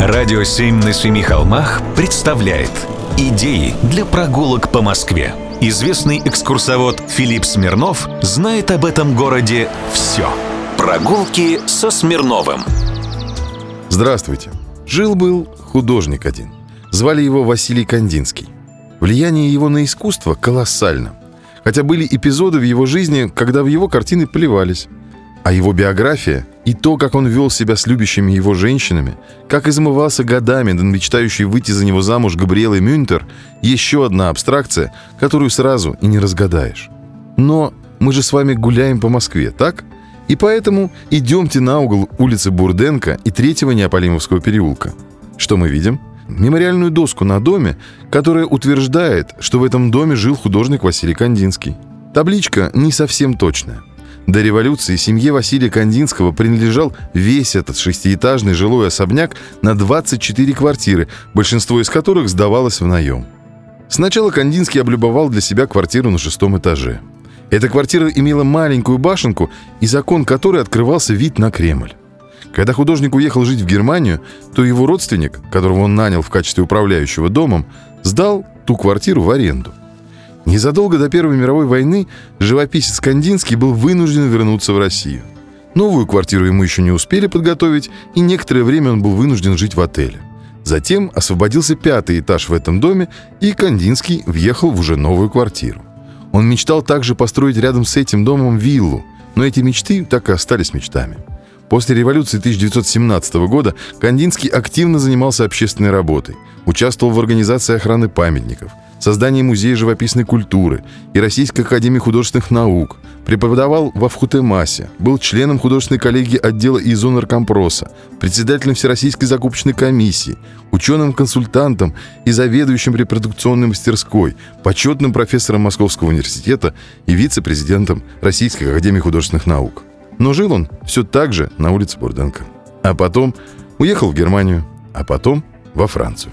Радио «Семь на семи холмах» представляет Идеи для прогулок по Москве. Известный экскурсовод Филипп Смирнов знает об этом городе все. Прогулки со Смирновым. Здравствуйте. Жил-был художник один. Звали его Василий Кандинский. Влияние его на искусство колоссально. Хотя были эпизоды в его жизни, когда в его картины плевались. А его биография и то, как он вел себя с любящими его женщинами, как измывался годами над мечтающей выйти за него замуж Габриэлой Мюнтер, еще одна абстракция, которую сразу и не разгадаешь. Но мы же с вами гуляем по Москве, так? И поэтому идемте на угол улицы Бурденко и третьего Неаполимовского переулка. Что мы видим? Мемориальную доску на доме, которая утверждает, что в этом доме жил художник Василий Кандинский. Табличка не совсем точная. До революции семье Василия Кандинского принадлежал весь этот шестиэтажный жилой особняк на 24 квартиры, большинство из которых сдавалось в наем. Сначала Кандинский облюбовал для себя квартиру на шестом этаже. Эта квартира имела маленькую башенку, из окон которой открывался вид на Кремль. Когда художник уехал жить в Германию, то его родственник, которого он нанял в качестве управляющего домом, сдал ту квартиру в аренду. Незадолго до Первой мировой войны живописец Кандинский был вынужден вернуться в Россию. Новую квартиру ему еще не успели подготовить, и некоторое время он был вынужден жить в отеле. Затем освободился пятый этаж в этом доме, и Кандинский въехал в уже новую квартиру. Он мечтал также построить рядом с этим домом виллу, но эти мечты так и остались мечтами. После революции 1917 года Кандинский активно занимался общественной работой, участвовал в организации охраны памятников – создание Музея живописной культуры и Российской академии художественных наук, преподавал во Вхутемасе, был членом художественной коллегии отдела Изонаркомпроса, председателем Всероссийской закупочной комиссии, ученым-консультантом и заведующим репродукционной мастерской, почетным профессором Московского университета и вице-президентом Российской академии художественных наук. Но жил он все так же на улице Бурденко. А потом уехал в Германию, а потом во Францию.